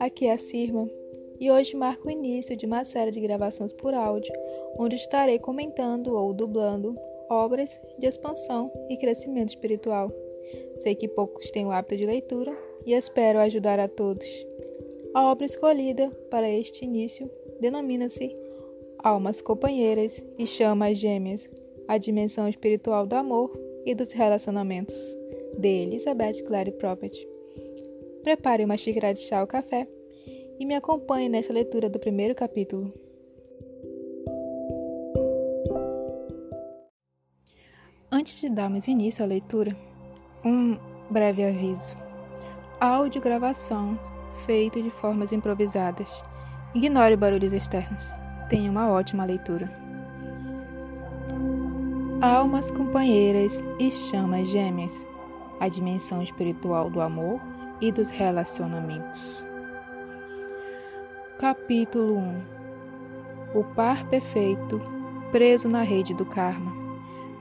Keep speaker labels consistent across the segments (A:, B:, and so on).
A: aqui é a Sirma e hoje marca o início de uma série de gravações por áudio, onde estarei comentando ou dublando obras de expansão e crescimento espiritual. Sei que poucos têm o hábito de leitura e espero ajudar a todos. A obra escolhida para este início denomina-se Almas Companheiras e Chamas Gêmeas, a dimensão espiritual do amor e dos relacionamentos, de Elizabeth Clary Prophet. Prepare uma xícara de chá ou café e me acompanhe nesta leitura do primeiro capítulo. Antes de darmos início à leitura, um breve aviso. Áudio gravação feito de formas improvisadas. Ignore barulhos externos. Tenha uma ótima leitura. Almas companheiras e chamas gêmeas. A dimensão espiritual do amor e dos relacionamentos. Capítulo 1 O par perfeito preso na rede do karma.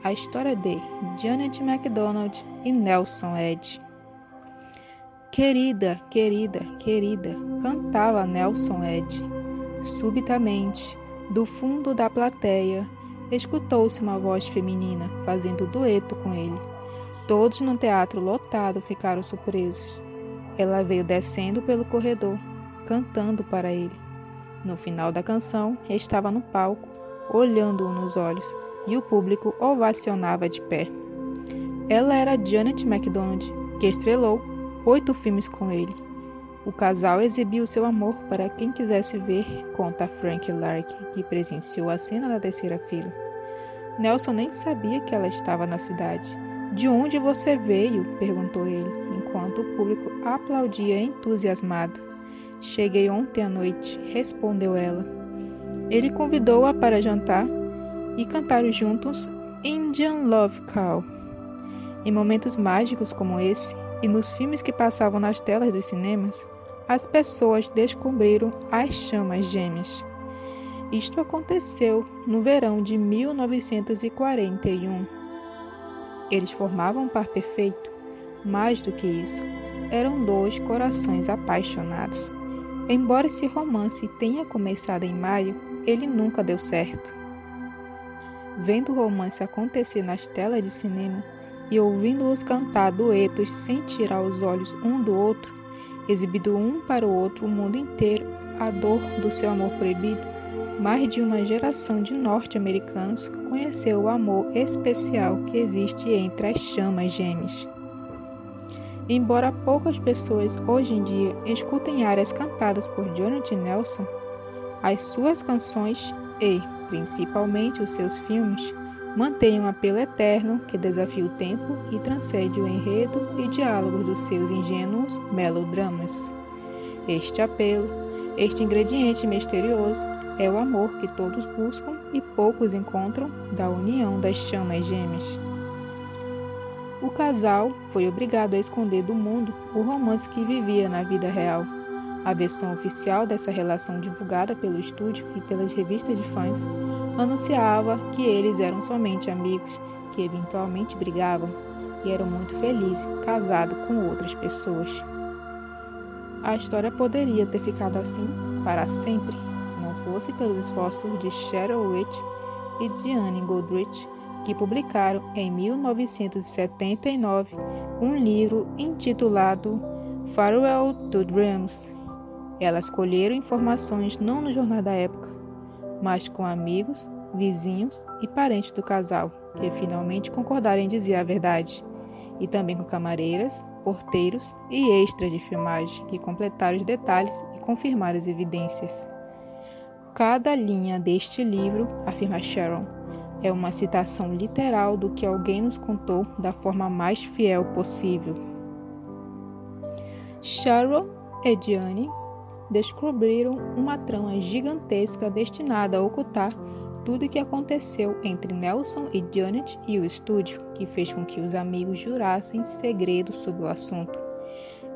A: A história de Janet MacDonald e Nelson Ed. Querida, querida, querida, cantava Nelson Ed. Subitamente, do fundo da plateia, escutou-se uma voz feminina fazendo dueto com ele. Todos no teatro lotado ficaram surpresos. Ela veio descendo pelo corredor, cantando para ele. No final da canção, estava no palco, olhando-o nos olhos, e o público ovacionava de pé. Ela era Janet MacDonald, que estrelou oito filmes com ele. O casal exibiu seu amor para quem quisesse ver, conta Frank Lark, que presenciou a cena da terceira fila. Nelson nem sabia que ela estava na cidade. De onde você veio? perguntou ele, enquanto o público aplaudia entusiasmado. Cheguei ontem à noite, respondeu ela. Ele convidou-a para jantar e cantaram juntos Indian Love Call. Em momentos mágicos como esse, e nos filmes que passavam nas telas dos cinemas, as pessoas descobriram as chamas gêmeas. Isto aconteceu no verão de 1941 eles formavam um par perfeito. Mais do que isso, eram dois corações apaixonados. Embora esse romance tenha começado em maio, ele nunca deu certo. Vendo o romance acontecer nas telas de cinema e ouvindo-os cantar duetos sem tirar os olhos um do outro, exibindo um para o outro o mundo inteiro a dor do seu amor proibido, mais de uma geração de norte-americanos conheceu o amor especial que existe entre as chamas gêmeas. Embora poucas pessoas hoje em dia escutem áreas cantadas por Jonathan Nelson, as suas canções e, principalmente, os seus filmes mantêm um apelo eterno que desafia o tempo e transcende o enredo e diálogos dos seus ingênuos melodramas. Este apelo, este ingrediente misterioso, é o amor que todos buscam e poucos encontram da união das chamas gêmeas. O casal foi obrigado a esconder do mundo o romance que vivia na vida real. A versão oficial dessa relação divulgada pelo estúdio e pelas revistas de fãs anunciava que eles eram somente amigos que eventualmente brigavam e eram muito felizes casados com outras pessoas. A história poderia ter ficado assim para sempre se não fosse pelos esforços de Cheryl Rich e Diane Goodrich, que publicaram em 1979 um livro intitulado Farewell to Dreams. Elas colheram informações não no jornal da época, mas com amigos, vizinhos e parentes do casal, que finalmente concordaram em dizer a verdade, e também com camareiras, porteiros e extras de filmagem que completaram os detalhes e confirmaram as evidências. Cada linha deste livro, afirma Sharon, é uma citação literal do que alguém nos contou da forma mais fiel possível. Sharon e Diane descobriram uma trama gigantesca destinada a ocultar tudo o que aconteceu entre Nelson e Janet e o estúdio, que fez com que os amigos jurassem segredos sobre o assunto.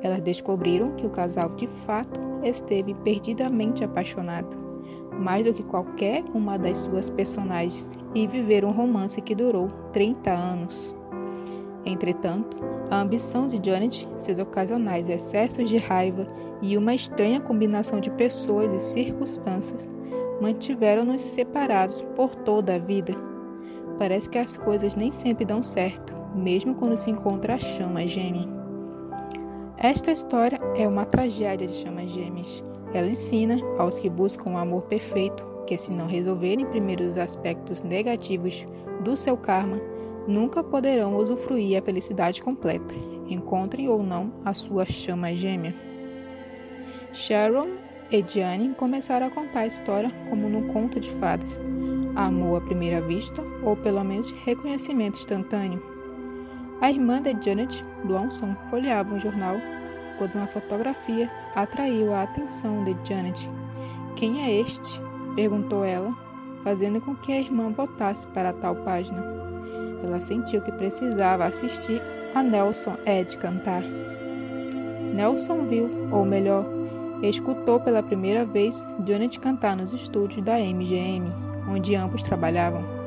A: Elas descobriram que o casal de fato esteve perdidamente apaixonado mais do que qualquer uma das suas personagens e viver um romance que durou 30 anos. Entretanto, a ambição de Janet, seus ocasionais excessos de raiva e uma estranha combinação de pessoas e circunstâncias mantiveram-nos separados por toda a vida. Parece que as coisas nem sempre dão certo, mesmo quando se encontra a chama gêmea. Esta história é uma tragédia de chamas gêmeas. Ela ensina aos que buscam o um amor perfeito que, se não resolverem primeiro os aspectos negativos do seu karma, nunca poderão usufruir a felicidade completa, encontrem ou não a sua chama gêmea. Sharon e Diane começaram a contar a história como num conto de fadas, amor à primeira vista ou pelo menos reconhecimento instantâneo. A irmã de Janet, Blonson, folheava um jornal quando uma fotografia atraiu a atenção de Janet. Quem é este? perguntou ela, fazendo com que a irmã voltasse para tal página. Ela sentiu que precisava assistir a Nelson Ed cantar. Nelson viu, ou melhor, escutou pela primeira vez Janet cantar nos estúdios da MGM, onde ambos trabalhavam.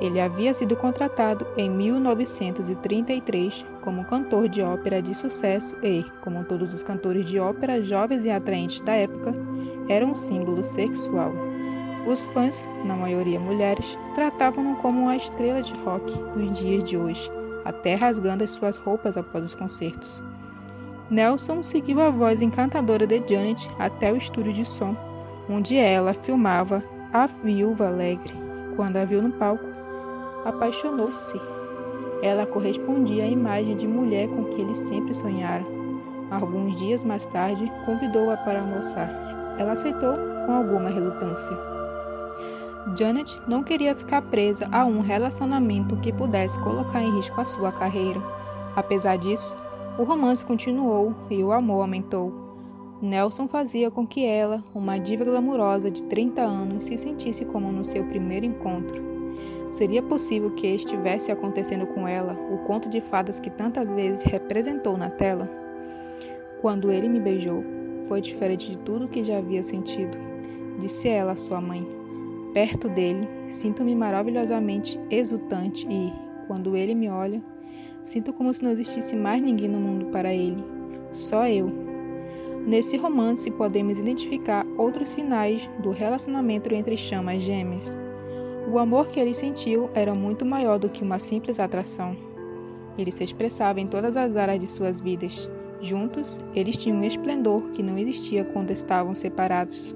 A: Ele havia sido contratado em 1933 como cantor de ópera de sucesso e, como todos os cantores de ópera jovens e atraentes da época, era um símbolo sexual. Os fãs, na maioria mulheres, tratavam-no como uma estrela de rock dos dias de hoje, até rasgando as suas roupas após os concertos. Nelson seguiu a voz encantadora de Janet até o estúdio de som, onde ela filmava a viúva alegre. Quando a viu no palco, apaixonou-se. Ela correspondia à imagem de mulher com que ele sempre sonhara. Alguns dias mais tarde, convidou-a para almoçar. Ela aceitou com alguma relutância. Janet não queria ficar presa a um relacionamento que pudesse colocar em risco a sua carreira. Apesar disso, o romance continuou e o amor aumentou. Nelson fazia com que ela, uma diva glamurosa de 30 anos, se sentisse como no seu primeiro encontro. Seria possível que estivesse acontecendo com ela o conto de fadas que tantas vezes representou na tela? Quando ele me beijou, foi diferente de tudo que já havia sentido, disse ela à sua mãe. Perto dele, sinto-me maravilhosamente exultante e, quando ele me olha, Sinto como se não existisse mais ninguém no mundo para ele, só eu. Nesse romance podemos identificar outros sinais do relacionamento entre chamas gêmeas. O amor que ele sentiu era muito maior do que uma simples atração. Ele se expressava em todas as áreas de suas vidas. Juntos, eles tinham um esplendor que não existia quando estavam separados.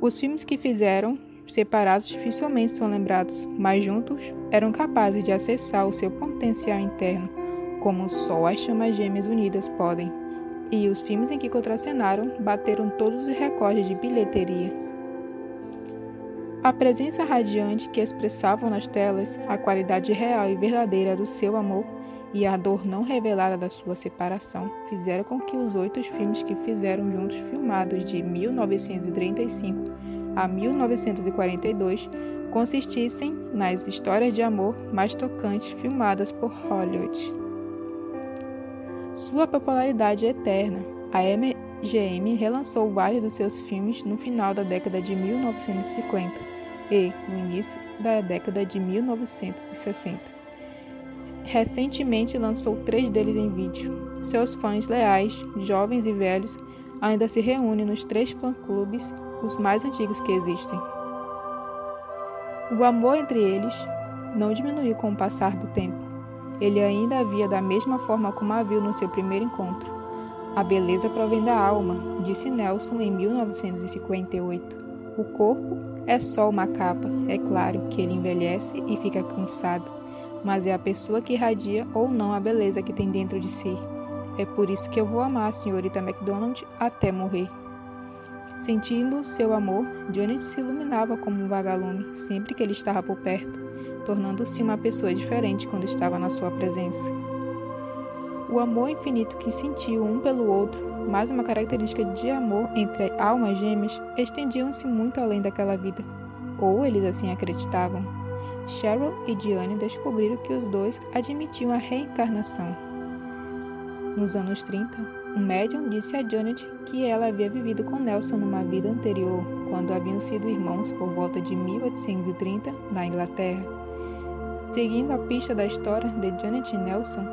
A: Os filmes que fizeram separados dificilmente são lembrados, mas juntos eram capazes de acessar o seu potencial interno, como só as chamas gêmeas unidas podem. E os filmes em que contracenaram bateram todos os recordes de bilheteria. A presença radiante que expressavam nas telas, a qualidade real e verdadeira do seu amor e a dor não revelada da sua separação fizeram com que os oito filmes que fizeram juntos, filmados de 1935 a 1942 consistissem nas histórias de amor mais tocantes filmadas por Hollywood. Sua popularidade é eterna. A MGM relançou vários dos seus filmes no final da década de 1950 e no início da década de 1960. Recentemente lançou três deles em vídeo. Seus fãs leais, jovens e velhos, ainda se reúnem nos três fã-clubes os mais antigos que existem. O amor entre eles não diminuiu com o passar do tempo. Ele ainda havia da mesma forma como a viu no seu primeiro encontro. A beleza provém da alma, disse Nelson em 1958. O corpo é só uma capa. É claro que ele envelhece e fica cansado, mas é a pessoa que irradia ou não a beleza que tem dentro de si. É por isso que eu vou amar a senhorita MacDonald até morrer. Sentindo seu amor, Johnny se iluminava como um vagalume sempre que ele estava por perto, tornando-se uma pessoa diferente quando estava na sua presença. O amor infinito que sentiu um pelo outro, mais uma característica de amor entre almas gêmeas, estendiam-se muito além daquela vida, ou eles assim acreditavam. Cheryl e Diane descobriram que os dois admitiam a reencarnação. Nos anos 30, um médium disse a Janet que ela havia vivido com Nelson numa vida anterior, quando haviam sido irmãos por volta de 1830 na Inglaterra. Seguindo a pista da história de Janet Nelson,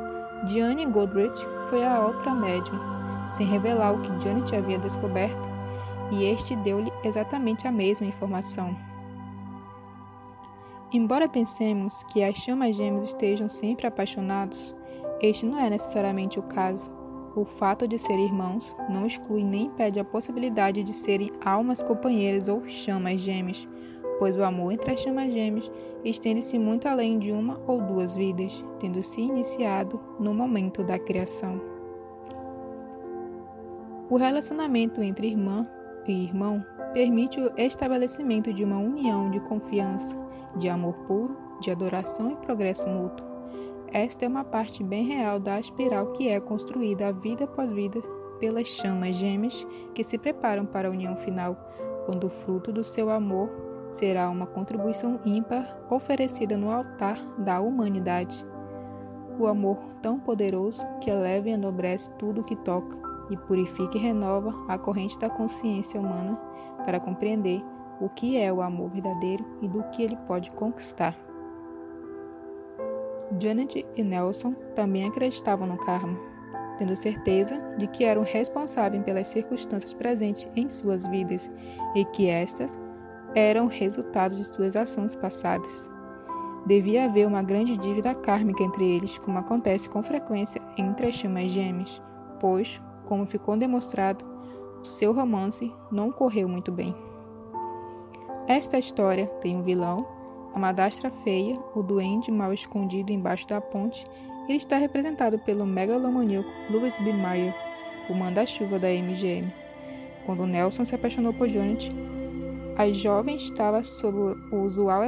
A: Diane Goodrich foi a ópera médium, sem revelar o que Janet havia descoberto, e este deu-lhe exatamente a mesma informação. Embora pensemos que as chamas gêmeas estejam sempre apaixonados, este não é necessariamente o caso. O fato de serem irmãos não exclui nem impede a possibilidade de serem almas companheiras ou chamas gêmeas, pois o amor entre as chamas gêmeas estende-se muito além de uma ou duas vidas, tendo se iniciado no momento da criação. O relacionamento entre irmã e irmão permite o estabelecimento de uma união de confiança, de amor puro, de adoração e progresso mútuo. Esta é uma parte bem real da espiral que é construída a vida após vida pelas chamas gêmeas que se preparam para a união final, quando o fruto do seu amor será uma contribuição ímpar oferecida no altar da humanidade. O amor tão poderoso que eleva e enobrece tudo o que toca e purifica e renova a corrente da consciência humana para compreender o que é o amor verdadeiro e do que ele pode conquistar. Janet e Nelson também acreditavam no karma, tendo certeza de que eram responsáveis pelas circunstâncias presentes em suas vidas e que estas eram resultado de suas ações passadas. Devia haver uma grande dívida kármica entre eles, como acontece com frequência entre as chamas gêmeas, pois como ficou demonstrado, o seu romance não correu muito bem. Esta história tem um vilão, a madastra feia, o duende mal escondido embaixo da ponte. Ele está representado pelo megalomaníaco Louis B. Mayer, o manda-chuva da MGM. Quando Nelson se apaixonou por Janet, a jovem estava sob o usual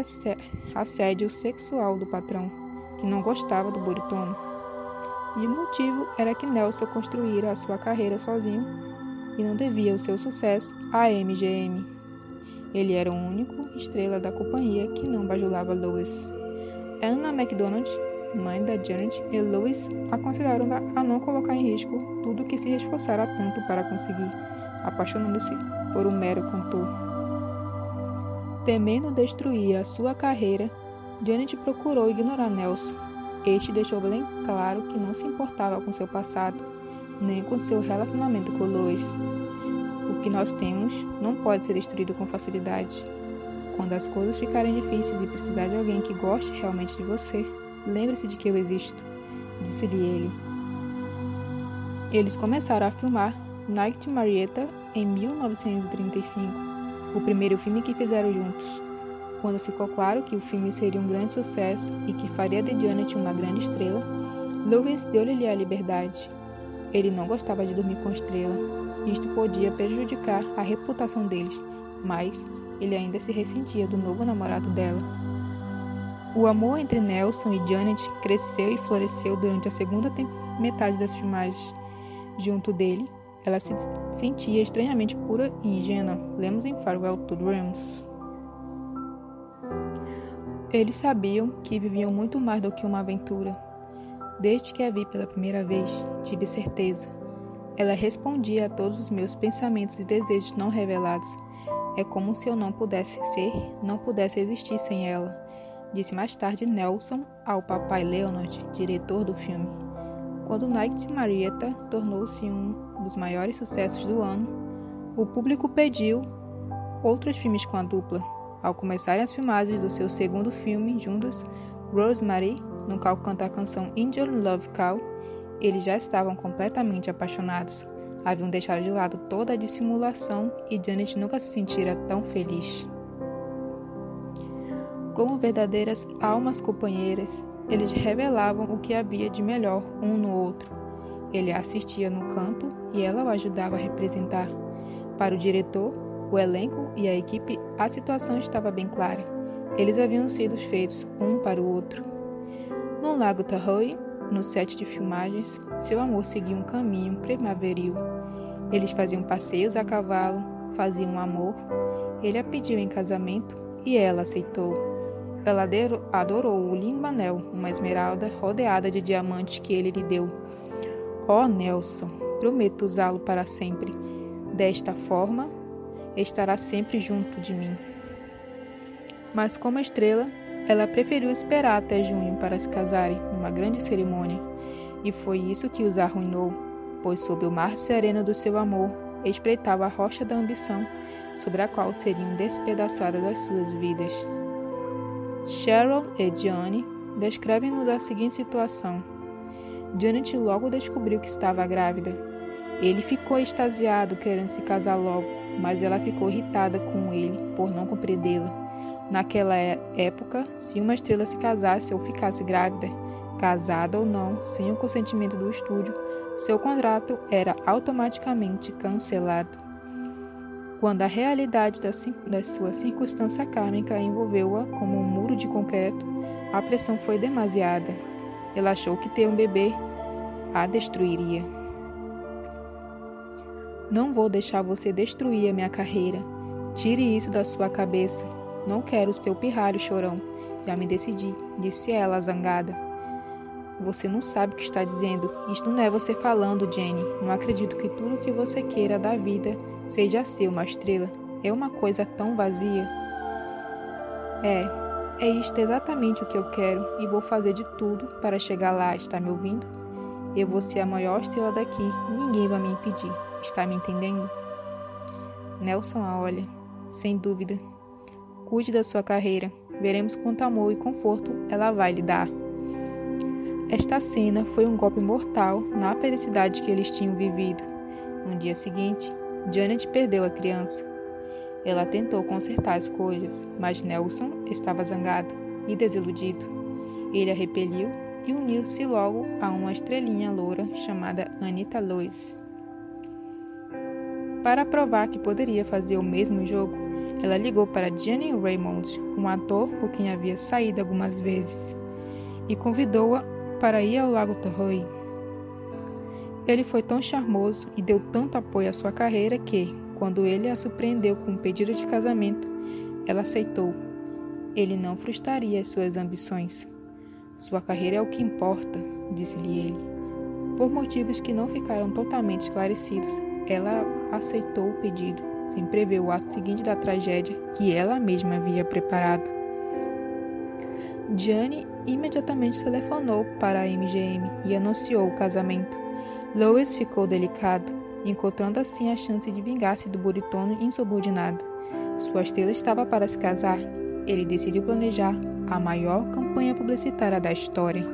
A: assédio sexual do patrão, que não gostava do buritono. E o motivo era que Nelson construíra a sua carreira sozinho e não devia o seu sucesso à MGM. Ele era o único estrela da companhia que não bajulava Lois. Anna MacDonald, mãe da Janet, e Lois aconselharam a não colocar em risco tudo que se esforçara tanto para conseguir, apaixonando-se por um mero cantor. Temendo destruir a sua carreira, Janet procurou ignorar Nelson este deixou bem claro que não se importava com seu passado, nem com seu relacionamento com Lois. O que nós temos não pode ser destruído com facilidade. Quando as coisas ficarem difíceis e precisar de alguém que goste realmente de você, lembre-se de que eu existo, disse-lhe ele. Eles começaram a filmar Night Marietta em 1935, o primeiro filme que fizeram juntos. Quando ficou claro que o filme seria um grande sucesso e que faria de Janet uma grande estrela, Lewis deu-lhe a liberdade. Ele não gostava de dormir com estrela. Isto podia prejudicar a reputação deles, mas ele ainda se ressentia do novo namorado dela. O amor entre Nelson e Janet cresceu e floresceu durante a segunda metade das filmagens. Junto dele, ela se sentia estranhamente pura e ingênua. Lemos em Farewell to Dreams. Eles sabiam que viviam muito mais do que uma aventura. Desde que a vi pela primeira vez, tive certeza. Ela respondia a todos os meus pensamentos e desejos não revelados. É como se eu não pudesse ser, não pudesse existir sem ela, disse mais tarde Nelson ao papai Leonard, diretor do filme. Quando Night Marietta tornou-se um dos maiores sucessos do ano, o público pediu outros filmes com a dupla, ao começarem as filmagens do seu segundo filme juntos, Rosemary, no qual canta a canção Angel Love Call, eles já estavam completamente apaixonados. Haviam deixado de lado toda a dissimulação e Janet nunca se sentira tão feliz. Como verdadeiras almas companheiras, eles revelavam o que havia de melhor um no outro. Ele a assistia no canto e ela o ajudava a representar. Para o diretor, o elenco e a equipe, a situação estava bem clara. Eles haviam sido feitos um para o outro. No Lago Tahoe, no set de filmagens, seu amor seguia um caminho primaveril. Eles faziam passeios a cavalo, faziam amor. Ele a pediu em casamento e ela aceitou. Ela adorou o lindo anel, uma esmeralda rodeada de diamantes que ele lhe deu. Oh, Nelson, prometo usá-lo para sempre. Desta forma, estará sempre junto de mim. Mas como estrela, ela preferiu esperar até junho para se casarem numa grande cerimônia, e foi isso que os arruinou, pois sob o mar sereno do seu amor espreitava a rocha da ambição sobre a qual seriam despedaçadas as suas vidas. Cheryl e Diane descrevem-nos a seguinte situação. Janet logo descobriu que estava grávida. Ele ficou extasiado, querendo se casar logo, mas ela ficou irritada com ele por não compreendê-la. Naquela é, época, se uma estrela se casasse ou ficasse grávida, casada ou não, sem o consentimento do estúdio, seu contrato era automaticamente cancelado. Quando a realidade da, da sua circunstância kármica envolveu-a como um muro de concreto, a pressão foi demasiada. Ela achou que ter um bebê a destruiria. Não vou deixar você destruir a minha carreira. Tire isso da sua cabeça. Não quero seu pirralho chorão. Já me decidi, disse ela zangada. Você não sabe o que está dizendo. Isto não é você falando, Jenny. Não acredito que tudo o que você queira da vida seja ser uma estrela. É uma coisa tão vazia. É, é isto exatamente o que eu quero e vou fazer de tudo para chegar lá. Está me ouvindo? Eu vou ser a maior estrela daqui. Ninguém vai me impedir. Está me entendendo? Nelson a olha. Sem dúvida. Cuide da sua carreira. Veremos quanto amor e conforto ela vai lhe dar. Esta cena foi um golpe mortal na felicidade que eles tinham vivido. No dia seguinte, Janet perdeu a criança. Ela tentou consertar as coisas, mas Nelson estava zangado e desiludido. Ele a repeliu e uniu-se logo a uma estrelinha loura chamada Anita Lois. Para provar que poderia fazer o mesmo jogo, ela ligou para Jenny Raymond, um ator com quem havia saído algumas vezes, e convidou-a para ir ao Lago Torroi. Ele foi tão charmoso e deu tanto apoio à sua carreira que, quando ele a surpreendeu com um pedido de casamento, ela aceitou. Ele não frustraria as suas ambições. Sua carreira é o que importa, disse-lhe ele. Por motivos que não ficaram totalmente esclarecidos, ela aceitou o pedido, sem prever o ato seguinte da tragédia que ela mesma havia preparado. Gianni imediatamente telefonou para a MGM e anunciou o casamento. Lois ficou delicado, encontrando assim a chance de vingar-se do buritono insubordinado. Sua estrela estava para se casar. Ele decidiu planejar a maior campanha publicitária da história.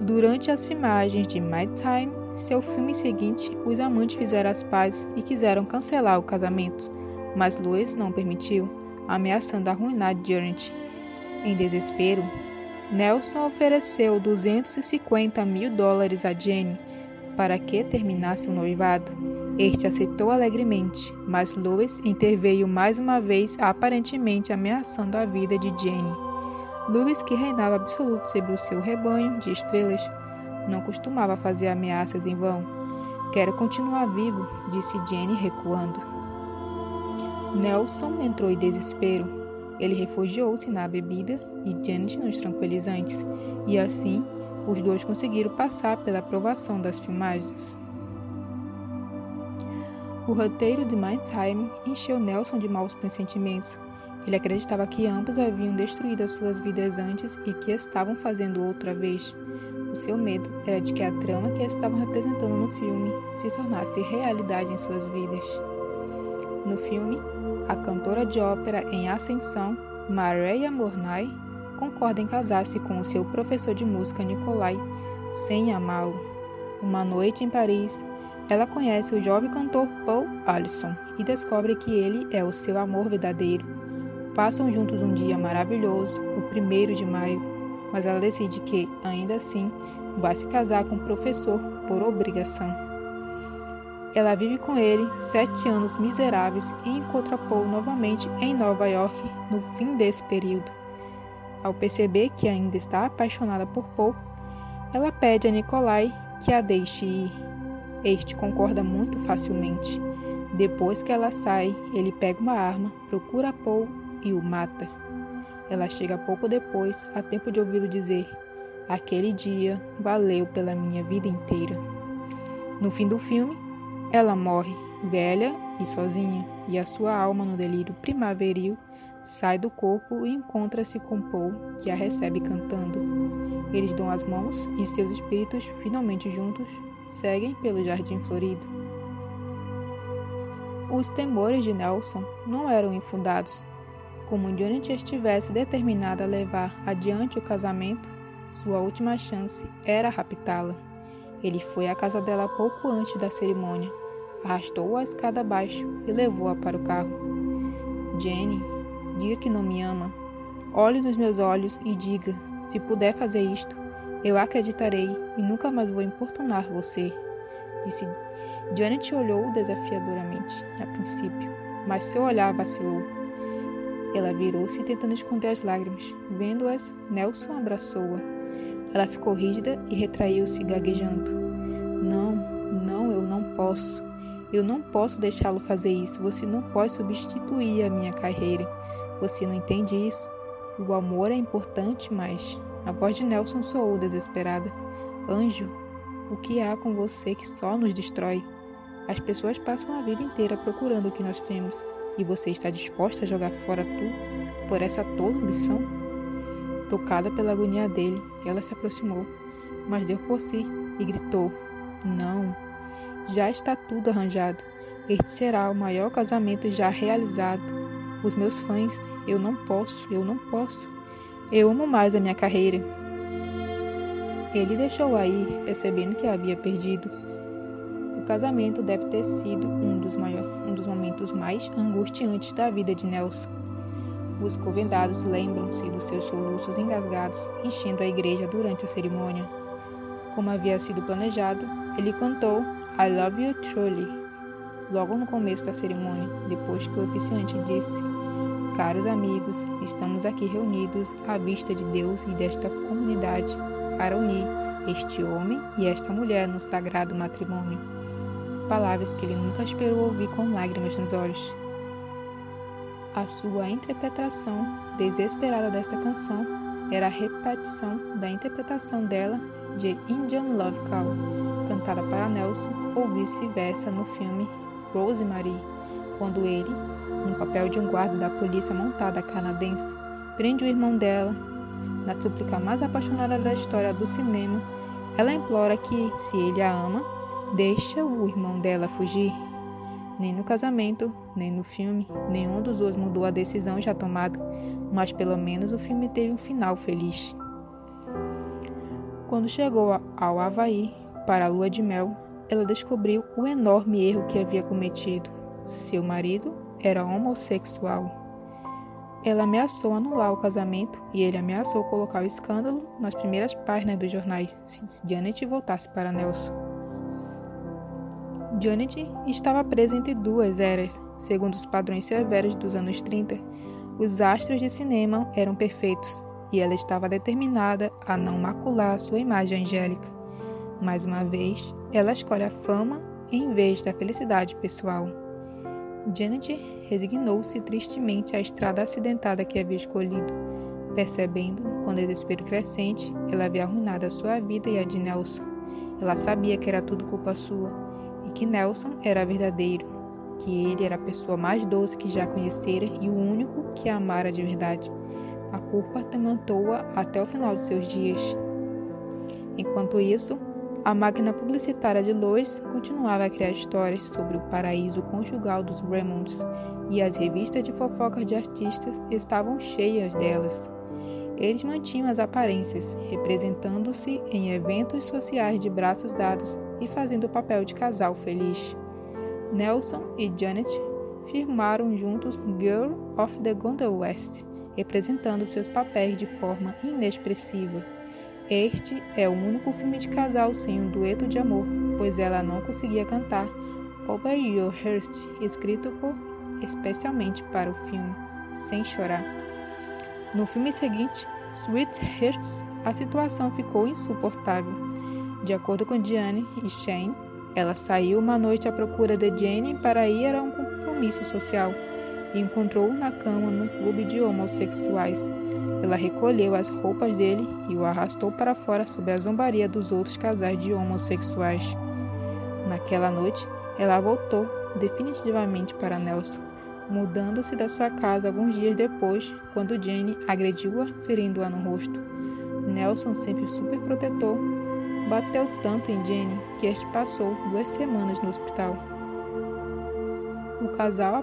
A: Durante as filmagens de My Time, seu filme seguinte, os amantes fizeram as pazes e quiseram cancelar o casamento, mas Lois não permitiu, ameaçando arruinar Janet em desespero, Nelson ofereceu 250 mil dólares a Jenny para que terminasse o noivado. Este aceitou alegremente, mas Louis interveio mais uma vez, aparentemente ameaçando a vida de Jenny. Louis, que reinava absoluto sobre o seu rebanho de estrelas, não costumava fazer ameaças em vão. Quero continuar vivo, disse Jenny, recuando. Nelson entrou em desespero. Ele refugiou-se na bebida e Janet nos tranquilizantes, e assim os dois conseguiram passar pela aprovação das filmagens. O roteiro de Mindtime encheu Nelson de maus pressentimentos. Ele acreditava que ambos haviam destruído as suas vidas antes e que estavam fazendo outra vez. Seu medo era de que a trama que estavam representando no filme se tornasse realidade em suas vidas. No filme, a cantora de ópera em ascensão, Maria Mornay, concorda em casar-se com o seu professor de música Nicolai, sem amá-lo. Uma noite em Paris, ela conhece o jovem cantor Paul Allison e descobre que ele é o seu amor verdadeiro. Passam juntos um dia maravilhoso, o primeiro de maio, mas ela decide que, ainda assim, vai se casar com o professor por obrigação. Ela vive com ele sete anos miseráveis e encontra Paul novamente em Nova York no fim desse período. Ao perceber que ainda está apaixonada por Paul, ela pede a Nikolai que a deixe ir. Este concorda muito facilmente. Depois que ela sai, ele pega uma arma, procura Paul e o mata. Ela chega pouco depois, a tempo de ouvi-lo dizer: Aquele dia valeu pela minha vida inteira. No fim do filme, ela morre, velha e sozinha, e a sua alma, no delírio primaveril, sai do corpo e encontra-se com Paul, que a recebe cantando. Eles dão as mãos e seus espíritos, finalmente juntos, seguem pelo jardim florido. Os temores de Nelson não eram infundados. Como Janet estivesse determinada a levar adiante o casamento, sua última chance era raptá-la. Ele foi à casa dela pouco antes da cerimônia, arrastou-a a escada abaixo e levou-a para o carro. Jenny, diga que não me ama. Olhe nos meus olhos e diga: se puder fazer isto, eu acreditarei e nunca mais vou importunar você. Disse. Janet olhou desafiadoramente, a princípio, mas seu olhar vacilou. Ela virou-se tentando esconder as lágrimas. Vendo-as, Nelson abraçou-a. Ela ficou rígida e retraiu-se, gaguejando. Não, não, eu não posso. Eu não posso deixá-lo fazer isso. Você não pode substituir a minha carreira. Você não entende isso? O amor é importante, mas. A voz de Nelson soou desesperada. Anjo, o que há com você que só nos destrói? As pessoas passam a vida inteira procurando o que nós temos. E você está disposta a jogar fora tudo por essa tola ambição? Tocada pela agonia dele, ela se aproximou, mas deu por si e gritou: Não, já está tudo arranjado. Este será o maior casamento já realizado. Os meus fãs, eu não posso, eu não posso. Eu amo mais a minha carreira. Ele deixou-a ir, percebendo que havia perdido. O casamento deve ter sido um dos, maior, um dos momentos mais angustiantes da vida de Nelson. Os convidados lembram-se dos seus soluços engasgados enchendo a igreja durante a cerimônia. Como havia sido planejado, ele cantou I Love You Truly logo no começo da cerimônia, depois que o oficiante disse: Caros amigos, estamos aqui reunidos à vista de Deus e desta comunidade para unir este homem e esta mulher no sagrado matrimônio. Palavras que ele nunca esperou ouvir com lágrimas nos olhos. A sua interpretação desesperada desta canção era a repetição da interpretação dela de Indian Love Call, cantada para Nelson ou vice-versa no filme Rosemary, quando ele, no papel de um guarda da polícia montada canadense, prende o irmão dela. Na súplica mais apaixonada da história do cinema, ela implora que, se ele a ama, deixa o irmão dela fugir. Nem no casamento, nem no filme, nenhum dos dois mudou a decisão já tomada, mas pelo menos o filme teve um final feliz. Quando chegou ao Havaí para a lua de mel, ela descobriu o enorme erro que havia cometido. Seu marido era homossexual. Ela ameaçou anular o casamento e ele ameaçou colocar o escândalo nas primeiras páginas dos jornais se Janet voltasse para Nelson. Janet estava presa entre duas eras. Segundo os padrões severos dos anos 30, os astros de cinema eram perfeitos e ela estava determinada a não macular sua imagem angélica. Mais uma vez, ela escolhe a fama em vez da felicidade pessoal. Janet resignou-se tristemente à estrada acidentada que havia escolhido, percebendo, com desespero crescente, ela havia arruinado a sua vida e a de Nelson. Ela sabia que era tudo culpa sua que Nelson era verdadeiro, que ele era a pessoa mais doce que já conhecera e o único que a amara de verdade. A culpa atormentou-a até o final de seus dias. Enquanto isso, a máquina publicitária de Lois continuava a criar histórias sobre o paraíso conjugal dos Raymonds e as revistas de fofocas de artistas estavam cheias delas. Eles mantinham as aparências, representando-se em eventos sociais de braços dados e fazendo o papel de casal feliz. Nelson e Janet firmaram juntos Girl of the Golden West, representando seus papéis de forma inexpressiva. Este é o único filme de casal sem um dueto de amor, pois ela não conseguia cantar Over Your Heart, escrito por especialmente para o filme, sem chorar. No filme seguinte, Sweet Hearts, a situação ficou insuportável. De acordo com Diane e Shane, ela saiu uma noite à procura de Jane para ir a um compromisso social e encontrou-o na cama num clube de homossexuais. Ela recolheu as roupas dele e o arrastou para fora sob a zombaria dos outros casais de homossexuais. Naquela noite, ela voltou definitivamente para Nelson, mudando-se da sua casa alguns dias depois, quando Jane agrediu-a, ferindo-a no rosto. Nelson, sempre super protetor, bateu tanto em Jane que este passou duas semanas no hospital. O casal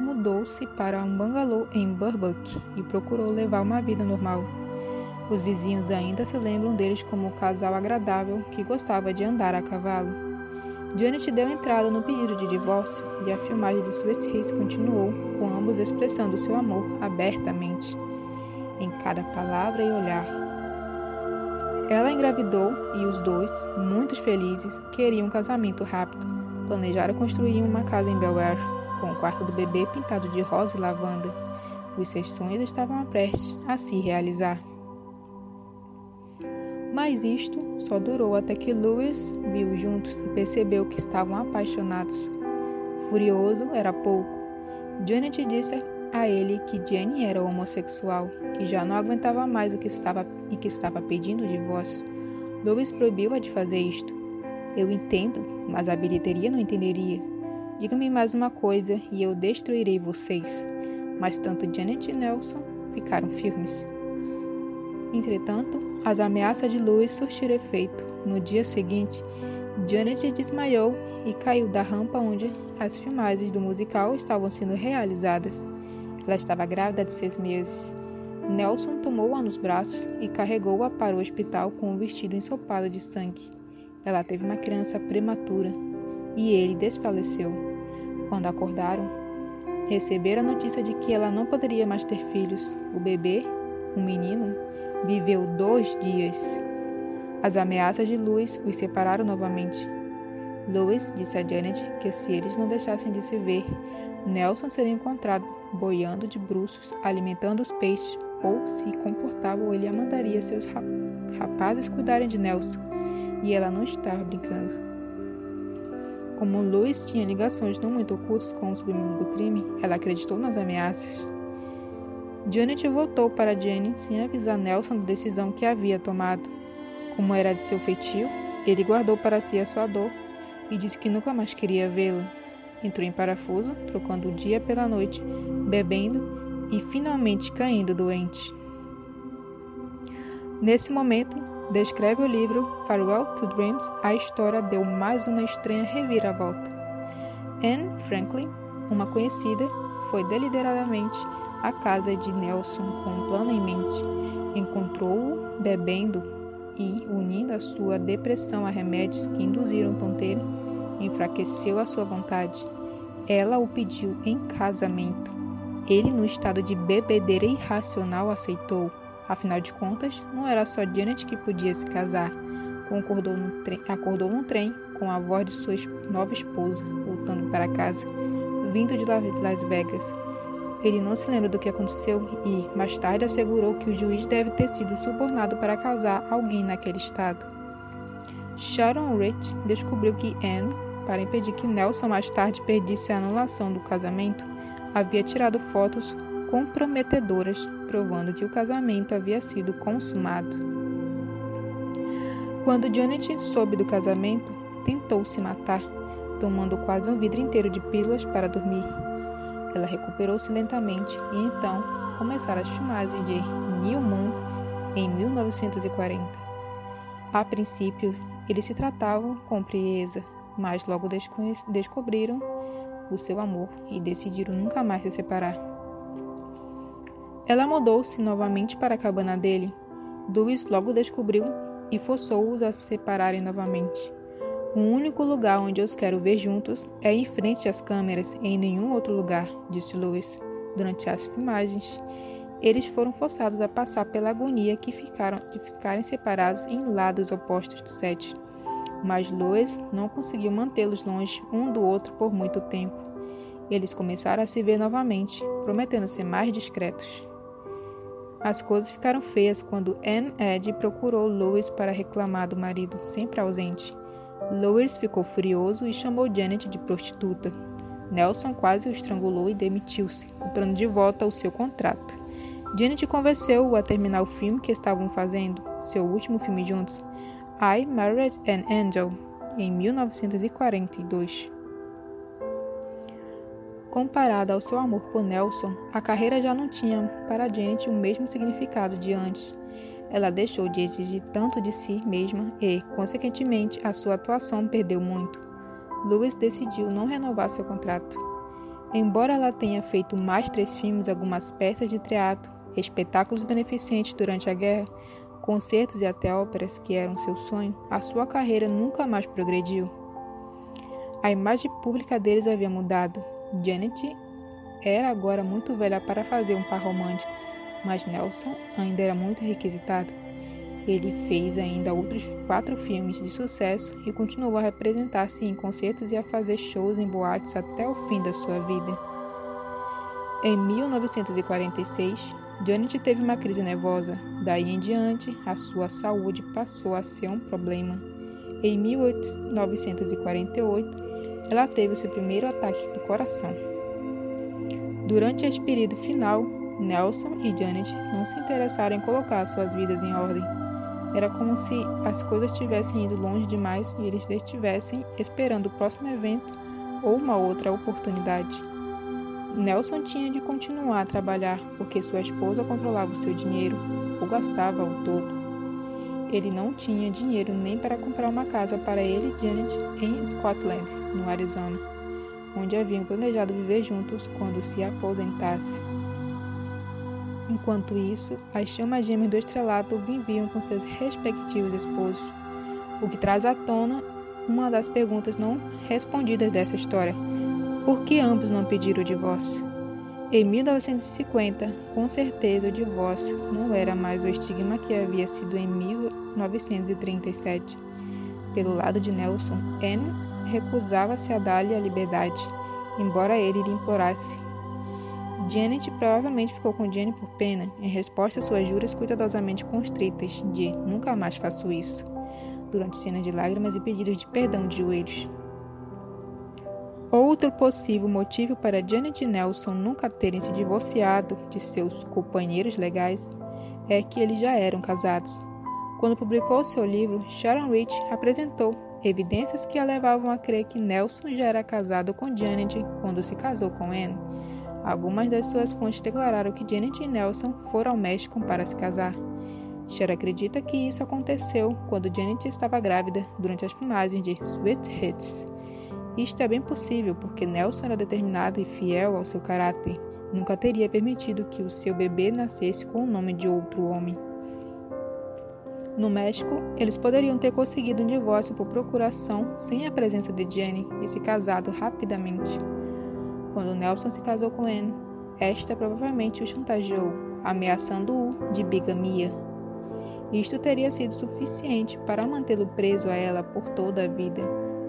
A: mudou-se para um bangalô em Burbank e procurou levar uma vida normal. Os vizinhos ainda se lembram deles como o casal agradável que gostava de andar a cavalo. Janet deu entrada no pedido de divórcio e a filmagem de Sweet Hills continuou, com ambos expressando seu amor abertamente, em cada palavra e olhar. Ela engravidou e os dois, muito felizes, queriam um casamento rápido. Planejaram construir uma casa em Bel Air, com o quarto do bebê pintado de rosa e lavanda. Os seus sonhos estavam prestes a se realizar. Mas isto só durou até que Louis viu juntos e percebeu que estavam apaixonados. Furioso era pouco. Janet disse a ele que Jenny era homossexual, que já não aguentava mais o que estava e que estava pedindo divórcio. Louis proibiu-a de fazer isto. Eu entendo, mas a bilheteria não entenderia. Diga-me mais uma coisa e eu destruirei vocês. Mas tanto Janet e Nelson ficaram firmes. Entretanto, as ameaças de Louis surtiram efeito. No dia seguinte, Janet desmaiou e caiu da rampa onde as filmagens do musical estavam sendo realizadas. Ela estava grávida de seis meses. Nelson tomou-a nos braços e carregou-a para o hospital com um vestido ensopado de sangue. Ela teve uma criança prematura e ele desfaleceu. Quando acordaram, receberam a notícia de que ela não poderia mais ter filhos. O bebê, um menino, Viveu dois dias. As ameaças de Louis os separaram novamente. Louis disse a Janet que se eles não deixassem de se ver, Nelson seria encontrado boiando de bruços, alimentando os peixes, ou se comportava, ele a mandaria seus rapazes cuidarem de Nelson, e ela não estava brincando. Como Louis tinha ligações não muito ocultas com o submundo do crime, ela acreditou nas ameaças. Janet voltou para Jenny sem avisar Nelson da decisão que havia tomado. Como era de seu feitio, ele guardou para si a sua dor e disse que nunca mais queria vê-la. Entrou em parafuso, trocando o dia pela noite, bebendo e finalmente caindo doente. Nesse momento, descreve o livro Farewell to Dreams, a história deu mais uma estranha reviravolta. Anne Franklin, uma conhecida, foi deliberadamente à casa de Nelson com um plano em mente. Encontrou-o bebendo e, unindo a sua depressão a remédios que induziram tonteira, enfraqueceu a sua vontade. Ela o pediu em casamento. Ele, no estado de bebedeira irracional, aceitou. Afinal de contas, não era só Janet que podia se casar. Concordou no acordou no trem com a voz de sua nova esposa, voltando para casa, vindo de Las Vegas. Ele não se lembra do que aconteceu e, mais tarde, assegurou que o juiz deve ter sido subornado para casar alguém naquele estado. Sharon Rich descobriu que Anne, para impedir que Nelson mais tarde perdisse a anulação do casamento, havia tirado fotos comprometedoras provando que o casamento havia sido consumado. Quando Janet soube do casamento, tentou se matar, tomando quase um vidro inteiro de pílulas para dormir. Ela recuperou-se lentamente e então começaram as filmagens de New Moon em 1940. A princípio, eles se tratavam com frieza, mas logo descobriram o seu amor e decidiram nunca mais se separar. Ela mudou-se novamente para a cabana dele. Louis logo descobriu e forçou-os a se separarem novamente. O único lugar onde os quero ver juntos é em frente às câmeras, em nenhum outro lugar, disse Louis. Durante as filmagens, eles foram forçados a passar pela agonia que ficaram de ficarem separados em lados opostos do set. Mas Louis não conseguiu mantê-los longe um do outro por muito tempo. Eles começaram a se ver novamente, prometendo ser mais discretos. As coisas ficaram feias quando Anne Ed procurou Louis para reclamar do marido, sempre ausente. Lowers ficou furioso e chamou Janet de prostituta. Nelson quase o estrangulou e demitiu-se, comprando de volta o seu contrato. Janet convenceu-o a terminar o filme que estavam fazendo, seu último filme juntos, I Married an Angel, em 1942. Comparada ao seu amor por Nelson, a carreira já não tinha para Janet o mesmo significado de antes. Ela deixou de exigir tanto de si mesma e, consequentemente, a sua atuação perdeu muito. Lewis decidiu não renovar seu contrato. Embora ela tenha feito mais três filmes, algumas peças de teatro, espetáculos beneficentes durante a guerra, concertos e até óperas que eram seu sonho, a sua carreira nunca mais progrediu. A imagem pública deles havia mudado. Janet era agora muito velha para fazer um par romântico, mas Nelson ainda era muito requisitado. Ele fez ainda outros quatro filmes de sucesso e continuou a representar-se em concertos e a fazer shows em boates até o fim da sua vida. Em 1946, Janet teve uma crise nervosa. Daí em diante, a sua saúde passou a ser um problema. Em 1948, ela teve seu primeiro ataque do coração. Durante esse período final, Nelson e Janet não se interessaram em colocar suas vidas em ordem. Era como se as coisas tivessem ido longe demais e eles estivessem esperando o próximo evento ou uma outra oportunidade. Nelson tinha de continuar a trabalhar porque sua esposa controlava o seu dinheiro ou gastava o todo. Ele não tinha dinheiro nem para comprar uma casa para ele e Janet em Scotland, no Arizona, onde haviam planejado viver juntos quando se aposentasse. Enquanto isso, as chamas gêmeas do estrelato viviam com seus respectivos esposos, o que traz à tona uma das perguntas não respondidas dessa história: por que ambos não pediram o divórcio? Em 1950, com certeza o divórcio não era mais o estigma que havia sido em 1937. Pelo lado de Nelson, Anne recusava-se a dar-lhe a liberdade, embora ele lhe implorasse Janet provavelmente ficou com Jenny por pena, em resposta às suas juras cuidadosamente constritas de nunca mais faço isso, durante cenas de lágrimas e pedidos de perdão de joelhos. Outro possível motivo para Janet e Nelson nunca terem se divorciado de seus companheiros legais é que eles já eram casados. Quando publicou seu livro, Sharon Rich apresentou evidências que a levavam a crer que Nelson já era casado com Janet quando se casou com Anne Algumas das suas fontes declararam que Janet e Nelson foram ao México para se casar. Cher acredita que isso aconteceu quando Janet estava grávida durante as filmagens de Sweet Hits. Isto é bem possível porque Nelson era determinado e fiel ao seu caráter. Nunca teria permitido que o seu bebê nascesse com o nome de outro homem. No México, eles poderiam ter conseguido um divórcio por procuração sem a presença de Jenny e se casado rapidamente. Quando Nelson se casou com Anne, esta provavelmente o chantageou, ameaçando-o de bigamia. Isto teria sido suficiente para mantê-lo preso a ela por toda a vida.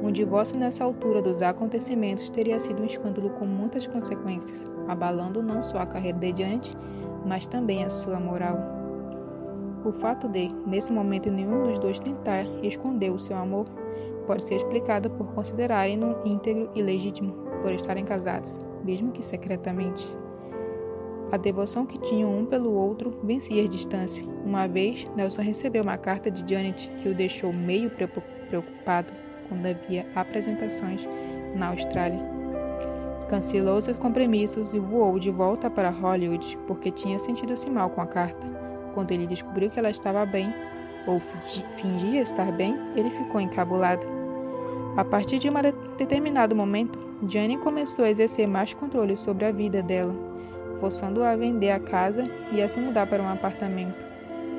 A: Um divórcio nessa altura dos acontecimentos teria sido um escândalo com muitas consequências, abalando não só a carreira de Janet, mas também a sua moral. O fato de, nesse momento, nenhum dos dois tentar esconder o seu amor pode ser explicado por considerarem-no íntegro e legítimo por estarem casados, mesmo que secretamente. A devoção que tinham um pelo outro vencia a distância. Uma vez, Nelson recebeu uma carta de Janet que o deixou meio preocupado quando havia apresentações na Austrália. Cancelou seus compromissos e voou de volta para Hollywood porque tinha sentido-se mal com a carta. Quando ele descobriu que ela estava bem, ou fingia estar bem, ele ficou encabulado. A partir de um determinado momento, Jane começou a exercer mais controle sobre a vida dela, forçando-a a vender a casa e a se mudar para um apartamento.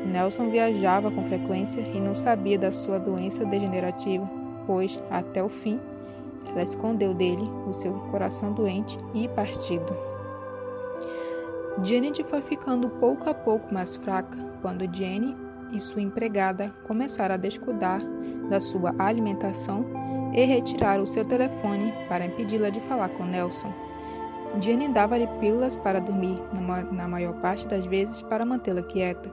A: Nelson viajava com frequência e não sabia da sua doença degenerativa, pois, até o fim, ela escondeu dele o seu coração doente e partido. Janet foi ficando pouco a pouco mais fraca quando Jenny e sua empregada começaram a descuidar da sua alimentação e retirar o seu telefone para impedi-la de falar com Nelson. Jenny dava-lhe pílulas para dormir, na maior parte das vezes para mantê-la quieta.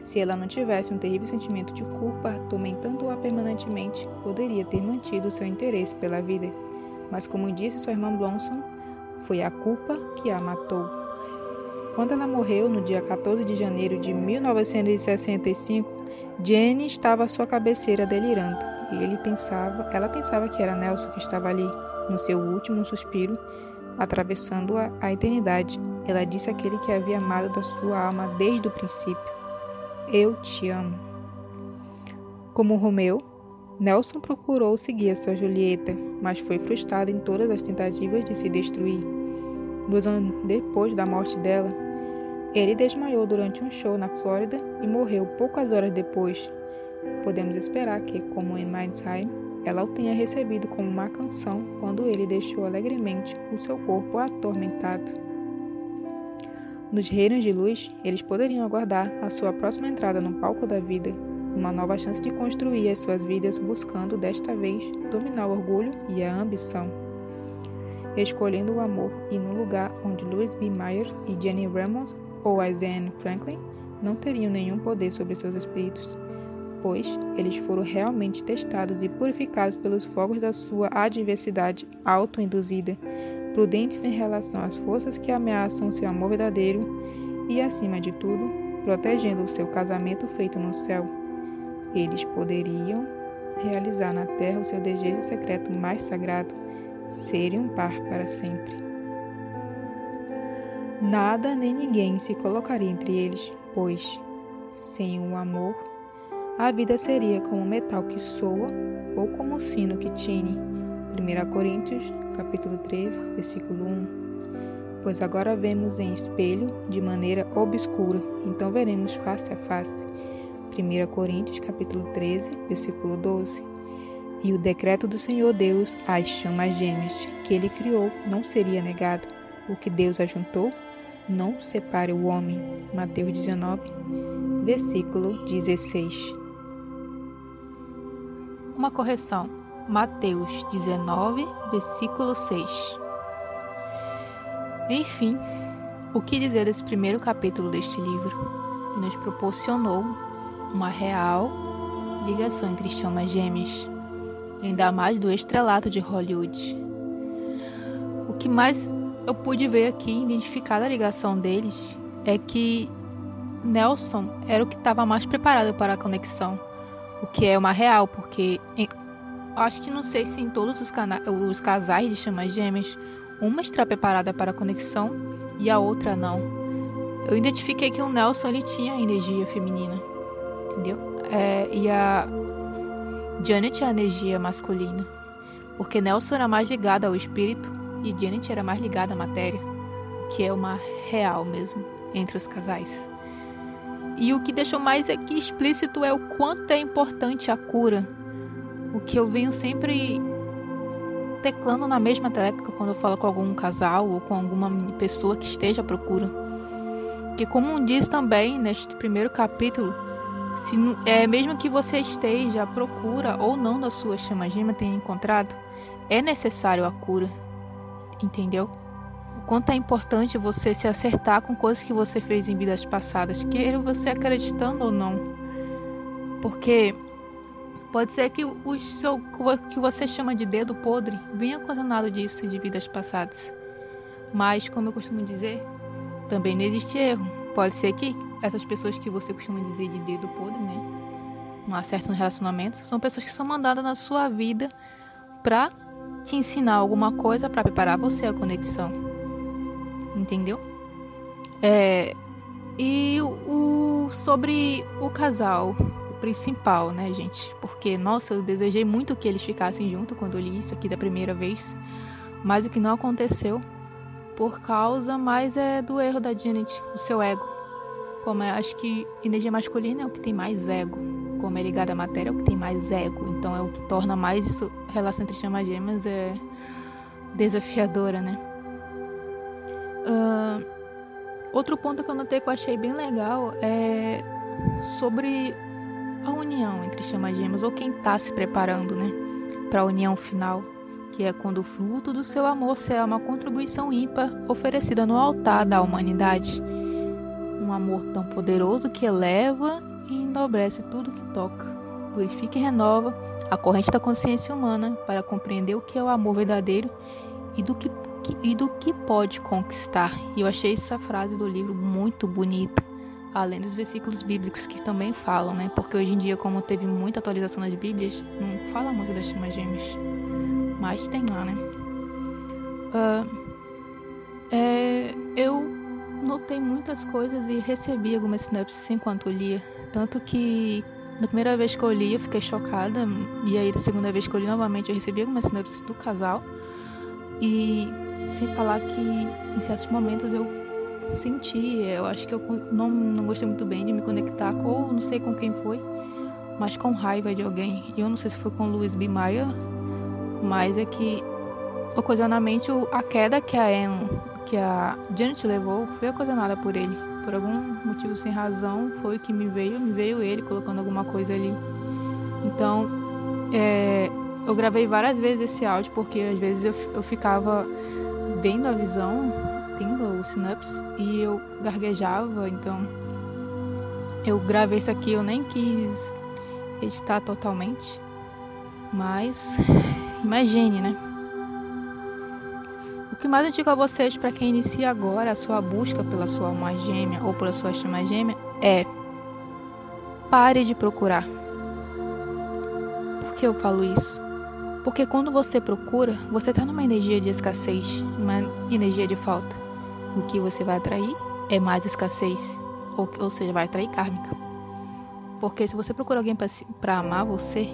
A: Se ela não tivesse um terrível sentimento de culpa, atormentando-a permanentemente, poderia ter mantido seu interesse pela vida. Mas, como disse sua irmã Blonson, foi a culpa que a matou. Quando ela morreu no dia 14 de janeiro de 1965, Jenny estava à sua cabeceira delirando e ele pensava, ela pensava que era Nelson que estava ali, no seu último suspiro, atravessando a, a eternidade. Ela disse àquele que havia amado da sua alma desde o princípio: Eu te amo. Como Romeu, Nelson procurou seguir a sua Julieta, mas foi frustrado em todas as tentativas de se destruir. Dois anos depois da morte dela, ele desmaiou durante um show na Flórida e morreu poucas horas depois. Podemos esperar que, como em Mindsheim, ela o tenha recebido como uma canção quando ele deixou alegremente o seu corpo atormentado. Nos reinos de luz, eles poderiam aguardar a sua próxima entrada no palco da vida, uma nova chance de construir as suas vidas buscando desta vez dominar o orgulho e a ambição. Escolhendo o amor e no lugar onde Louis B. Mayer e Jenny Ramos ou Isaiah Franklin não teriam nenhum poder sobre seus espíritos, pois eles foram realmente testados e purificados pelos fogos da sua adversidade autoinduzida, prudentes em relação às forças que ameaçam seu amor verdadeiro e, acima de tudo, protegendo o seu casamento feito no céu. Eles poderiam realizar na terra o seu desejo secreto mais sagrado, serem um par para sempre. Nada nem ninguém se colocaria entre eles, pois, sem o amor, a vida seria como metal que soa ou como sino que tine. 1 Coríntios, capítulo 13, versículo 1. Pois agora vemos em espelho de maneira obscura, então veremos face a face. 1 Coríntios, capítulo 13, versículo 12. E o decreto do Senhor Deus às chamas gêmeas que ele criou não seria negado. O que Deus ajuntou, não separe o homem. Mateus 19, versículo 16. Uma correção. Mateus 19, versículo 6. Enfim, o que dizer desse primeiro capítulo deste livro, que nos proporcionou uma real ligação entre chamas gêmeas, ainda mais do estrelato de Hollywood. O que mais eu pude ver aqui, identificar a ligação deles, é que Nelson era o que estava mais preparado para a conexão o que é uma real, porque em, acho que não sei se em todos os, os casais de chamas gêmeas, uma está preparada para a conexão e a outra não. Eu identifiquei que o Nelson ele tinha energia feminina, entendeu? É, e a Janet a energia masculina, porque Nelson era mais ligado ao espírito e Janet era mais ligada à matéria, que é uma real mesmo entre os casais. E o que deixou mais aqui explícito é o quanto é importante a cura. O que eu venho sempre teclando na mesma tecla quando eu falo com algum casal ou com alguma pessoa que esteja à procura. Que como diz também neste primeiro capítulo, se é mesmo que você esteja à procura ou não da sua chama gema tenha encontrado, é necessário a cura. Entendeu? Quanto é importante você se acertar com coisas que você fez em vidas passadas, queira você acreditando ou não. Porque pode ser que o seu que você chama de dedo podre venha ocasionado disso de vidas passadas. Mas, como eu costumo dizer, também não existe erro. Pode ser que essas pessoas que você costuma dizer de dedo podre, né? Não acertam no relacionamento, são pessoas que são mandadas na sua vida para te ensinar alguma coisa para preparar você a conexão entendeu? É, e o, sobre o casal principal, né, gente? Porque, nossa, eu desejei muito que eles ficassem juntos quando eu li isso aqui da primeira vez, mas o que não aconteceu por causa mais é do erro da Janet, o seu ego. Como é, acho que energia masculina é o que tem mais ego, como é ligada à matéria é o que tem mais ego, então é o que torna mais isso, relação entre chamas gêmeas é desafiadora, né? Uh, outro ponto que eu notei que eu achei bem legal é sobre a união entre chamas gêmeas ou quem está se preparando, né, para a união final, que é quando o fruto do seu amor será uma contribuição ímpar oferecida no altar da humanidade. Um amor tão poderoso que eleva e enobrece tudo que toca, purifica e renova a corrente da consciência humana para compreender o que é o amor verdadeiro e do que que, e do que pode conquistar. E eu achei essa frase do livro muito bonita, além dos versículos bíblicos que também falam, né? Porque hoje em dia, como teve muita atualização das Bíblias, não fala muito das chamas gêmeas, mas tem lá, né? Uh, É, eu notei muitas coisas e recebi algumas sinapses enquanto lia. Tanto que na primeira vez que eu li, eu fiquei chocada. E aí, da segunda vez que eu li novamente, eu recebi algumas sinapses do casal. E sem falar que em certos momentos eu senti, eu acho que eu não, não gostei muito bem de me conectar, ou não sei com quem foi, mas com raiva de alguém. Eu não sei se foi com Luiz B. Maia, mas é que ocasionalmente a queda que a Anne, que a Janet levou foi ocasionada por ele. Por algum motivo sem razão, foi o que me veio, me veio ele colocando alguma coisa ali. Então, é, eu gravei várias vezes esse áudio porque às vezes eu, eu ficava vendo a visão, tendo o synapse, e eu gaguejava, então eu gravei isso aqui, eu nem quis editar totalmente, mas imagine, né? O que mais eu digo a vocês para quem inicia agora a sua busca pela sua alma gêmea ou pela sua chama gêmea é pare de procurar. Por que eu falo isso? Porque quando você procura, você está numa energia de escassez, uma energia de falta. O que você vai atrair é mais escassez, ou, ou seja, vai atrair kármica. Porque se você procura alguém para amar você,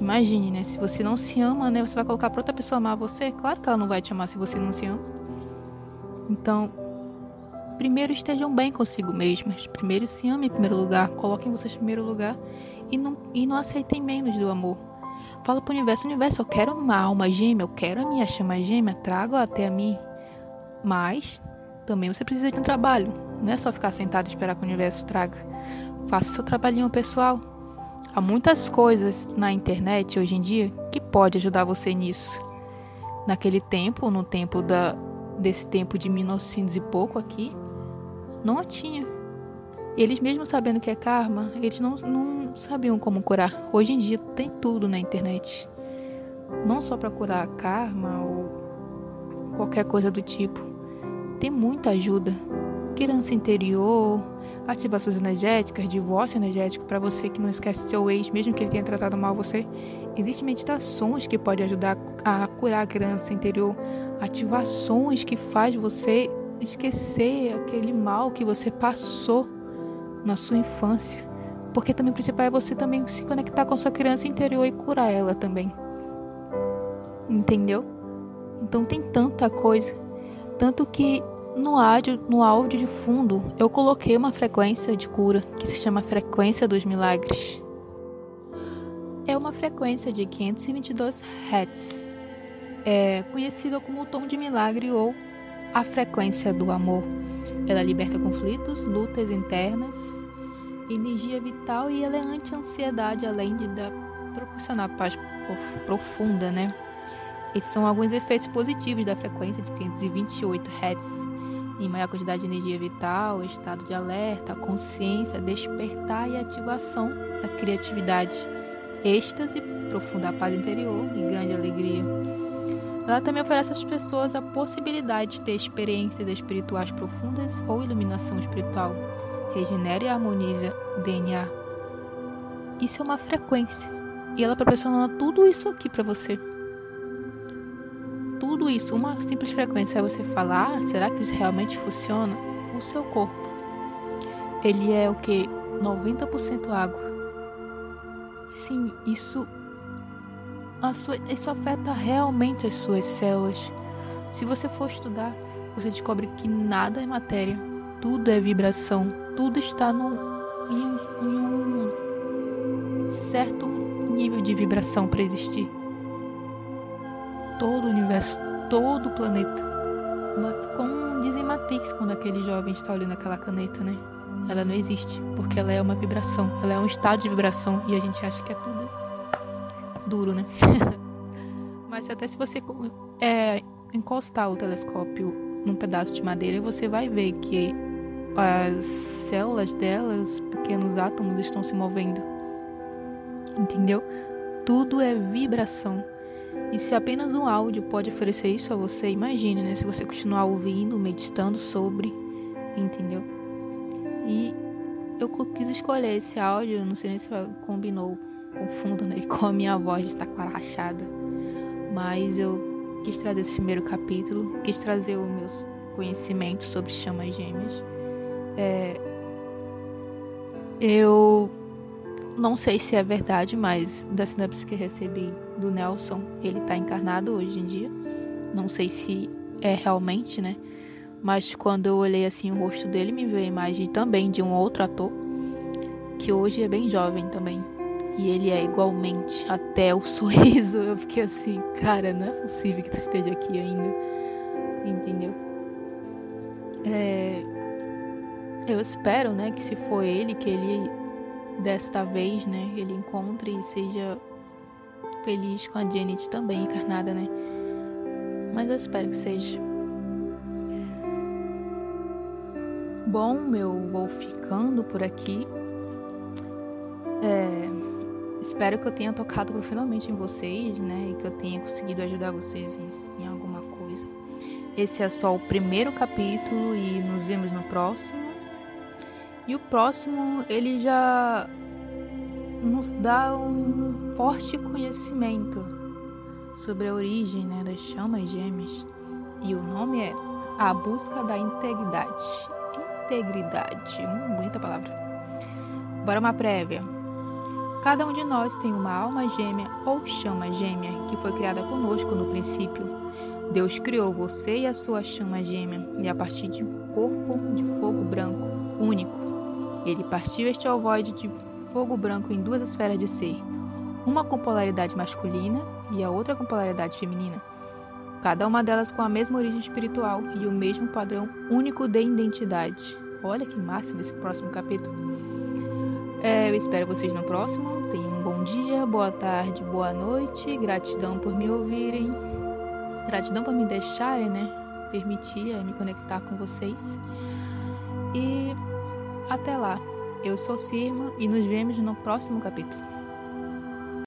A: imagine, né? Se você não se ama, né? Você vai colocar para outra pessoa amar você? Claro que ela não vai te amar se você não se ama. Então, primeiro estejam bem consigo mesmas. Primeiro se amem em primeiro lugar. Coloquem vocês em primeiro lugar. E não, e não aceitem menos do amor. Fala pro universo, universo, eu quero uma alma gêmea, eu quero a minha chama gêmea, trago até a mim. Mas também você precisa de um trabalho. Não é só ficar sentado e esperar que o universo traga. Faça seu trabalhinho pessoal. Há muitas coisas na internet hoje em dia que pode ajudar você nisso. Naquele tempo, no tempo da, desse tempo de 1900 e pouco aqui, não tinha. Eles mesmo sabendo que é karma, eles não, não sabiam como curar. Hoje em dia tem tudo na internet. Não só para curar karma ou qualquer coisa do tipo. Tem muita ajuda. Criança interior, ativações energéticas, divórcio energético para você que não esquece seu ex, mesmo que ele tenha tratado mal você. Existem meditações que podem ajudar a curar a criança interior, ativações que faz você esquecer aquele mal que você passou na sua infância. Porque também o principal é você também se conectar com a sua criança interior e curar ela também. Entendeu? Então tem tanta coisa. Tanto que no áudio, no áudio de fundo eu coloquei uma frequência de cura que se chama frequência dos milagres. É uma frequência de 522 Hz, é conhecida como o tom de milagre ou a frequência do amor. Ela liberta conflitos, lutas internas energia vital e ela é anti-ansiedade, além de dar, proporcionar paz profunda, né? Esses são alguns efeitos positivos da frequência de 528 Hz. Em maior quantidade de energia vital, estado de alerta, consciência, despertar e ativação da criatividade, êxtase, profunda paz interior e grande alegria. Ela também oferece às pessoas a possibilidade de ter experiências espirituais profundas ou iluminação espiritual, regenera e harmoniza o DNA. Isso é uma frequência. E ela proporciona tudo isso aqui para você. Tudo isso, uma simples frequência é você falar, ah, será que isso realmente funciona? O seu corpo. Ele é o que? 90% água. Sim, isso sua, isso afeta realmente as suas células. Se você for estudar, você descobre que nada é matéria, tudo é vibração, tudo está no, em, em um certo nível de vibração para existir. Todo o universo, todo o planeta. Mas como dizem Matrix quando aquele jovem está olhando aquela caneta, né? Ela não existe, porque ela é uma vibração, ela é um estado de vibração e a gente acha que é tudo duro, né? Mas até se você é, encostar o telescópio num pedaço de madeira, você vai ver que as células delas, pequenos átomos, estão se movendo. Entendeu? Tudo é vibração. E se apenas um áudio pode oferecer isso a você, imagine, né? Se você continuar ouvindo, meditando sobre, entendeu? E eu quis escolher esse áudio, não sei nem se combinou com fundo, né? Com a minha voz de estar rachada. Mas eu quis trazer esse primeiro capítulo, quis trazer os meus conhecimento sobre chamas gêmeas. É, eu não sei se é verdade, mas da sinapse que recebi do Nelson, ele está encarnado hoje em dia. Não sei se é realmente, né? Mas quando eu olhei assim o rosto dele, me veio a imagem também de um outro ator, que hoje é bem jovem também. E ele é igualmente até o sorriso. Eu fiquei assim, cara, não é possível que tu esteja aqui ainda. Entendeu? É, eu espero, né, que se for ele, que ele desta vez, né, ele encontre e seja feliz com a Janet também encarnada, né? Mas eu espero que seja. Bom, eu vou ficando por aqui. É, espero que eu tenha tocado finalmente em vocês, né? E que eu tenha conseguido ajudar vocês em, em alguma coisa. Esse é só o primeiro capítulo e nos vemos no próximo. E o próximo, ele já nos dá um forte conhecimento sobre a origem né, das chamas gêmeas. E o nome é A Busca da Integridade. Integridade, hum, bonita palavra. Bora uma prévia. Cada um de nós tem uma alma gêmea ou chama gêmea que foi criada conosco no princípio. Deus criou você e a sua chama gêmea, e a partir de um corpo de fogo branco, único. Ele partiu este ovoide de fogo branco em duas esferas de ser, uma com polaridade masculina e a outra com polaridade feminina, cada uma delas com a mesma origem espiritual e o mesmo padrão único de identidade. Olha que máximo esse próximo capítulo. É, eu espero vocês no próximo. Tenham um bom dia, boa tarde, boa noite. Gratidão por me ouvirem. Gratidão por me deixarem, né? Permitir é, me conectar com vocês. E até lá. Eu sou Sirma e nos vemos no próximo capítulo.